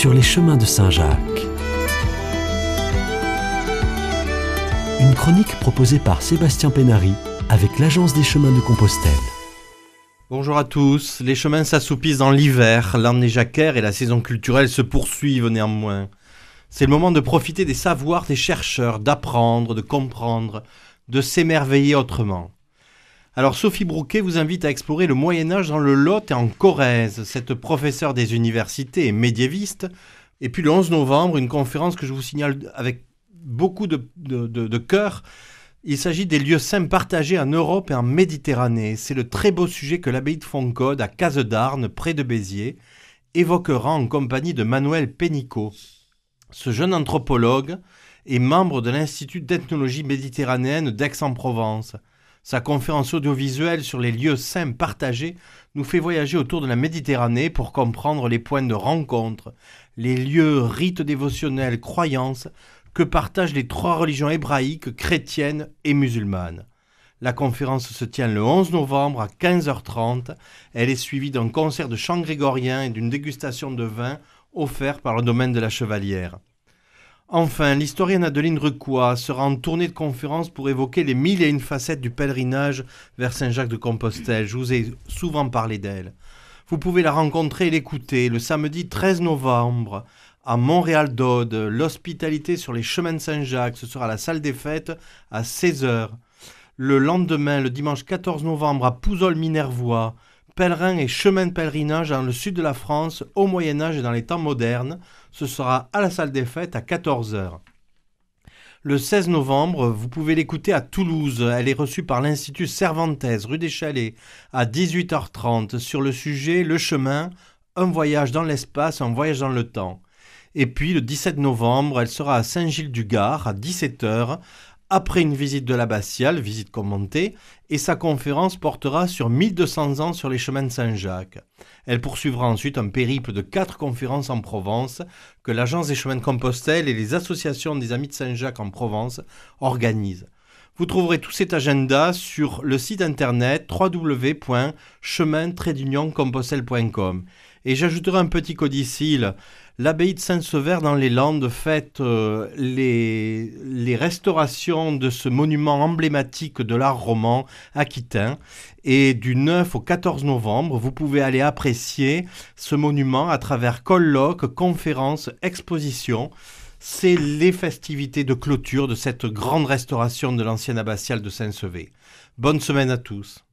sur les chemins de Saint-Jacques. Une chronique proposée par Sébastien Pénary avec l'Agence des chemins de Compostelle. Bonjour à tous, les chemins s'assoupissent dans l'hiver, l'année jacquaire et la saison culturelle se poursuivent néanmoins. C'est le moment de profiter des savoirs des chercheurs, d'apprendre, de comprendre, de s'émerveiller autrement. Alors Sophie Brouquet vous invite à explorer le Moyen Âge dans le Lot et en Corrèze. Cette professeure des universités et médiéviste. Et puis le 11 novembre, une conférence que je vous signale avec beaucoup de, de, cœur. Il s'agit des lieux saints partagés en Europe et en Méditerranée. C'est le très beau sujet que l'abbaye de Foncode, à Case-d'Arne, près de Béziers, évoquera en compagnie de Manuel Pénicaud. Ce jeune anthropologue est membre de l'Institut d'ethnologie méditerranéenne d'Aix-en-Provence. Sa conférence audiovisuelle sur les lieux saints partagés nous fait voyager autour de la Méditerranée pour comprendre les points de rencontre, les lieux, rites dévotionnels, croyances que partagent les trois religions hébraïques, chrétiennes et musulmanes. La conférence se tient le 11 novembre à 15h30. Elle est suivie d'un concert de chant grégorien et d'une dégustation de vin offert par le domaine de la Chevalière. Enfin, l'historienne Adeline Rucois sera en tournée de conférence pour évoquer les mille et une facettes du pèlerinage vers Saint-Jacques-de-Compostelle. Je vous ai souvent parlé d'elle. Vous pouvez la rencontrer et l'écouter le samedi 13 novembre à Montréal d'Aude. L'hospitalité sur les chemins de Saint-Jacques, ce sera la salle des fêtes à 16h. Le lendemain, le dimanche 14 novembre, à Pouzol-Minervois, pèlerins et chemins de pèlerinage dans le sud de la France au Moyen Âge et dans les temps modernes. Ce sera à la salle des fêtes à 14h. Le 16 novembre, vous pouvez l'écouter à Toulouse. Elle est reçue par l'Institut Cervantes, rue des Chalets, à 18h30 sur le sujet Le chemin, un voyage dans l'espace, un voyage dans le temps. Et puis le 17 novembre, elle sera à Saint-Gilles-du-Gard à 17h après une visite de l'abbatiale, visite commentée, et sa conférence portera sur 1200 ans sur les chemins de Saint-Jacques. Elle poursuivra ensuite un périple de quatre conférences en Provence que l'Agence des chemins de Compostelle et les associations des Amis de Saint-Jacques en Provence organisent. Vous trouverez tout cet agenda sur le site internet www.chemin-compostelle.com. Et j'ajouterai un petit codicile. L'abbaye de Saint-Sever dans les Landes fête euh, les restaurations de ce monument emblématique de l'art roman aquitain. Et du 9 au 14 novembre, vous pouvez aller apprécier ce monument à travers colloques, conférences, expositions c'est les festivités de clôture de cette grande restauration de l'ancienne abbatiale de Saint-Sevé. Bonne semaine à tous.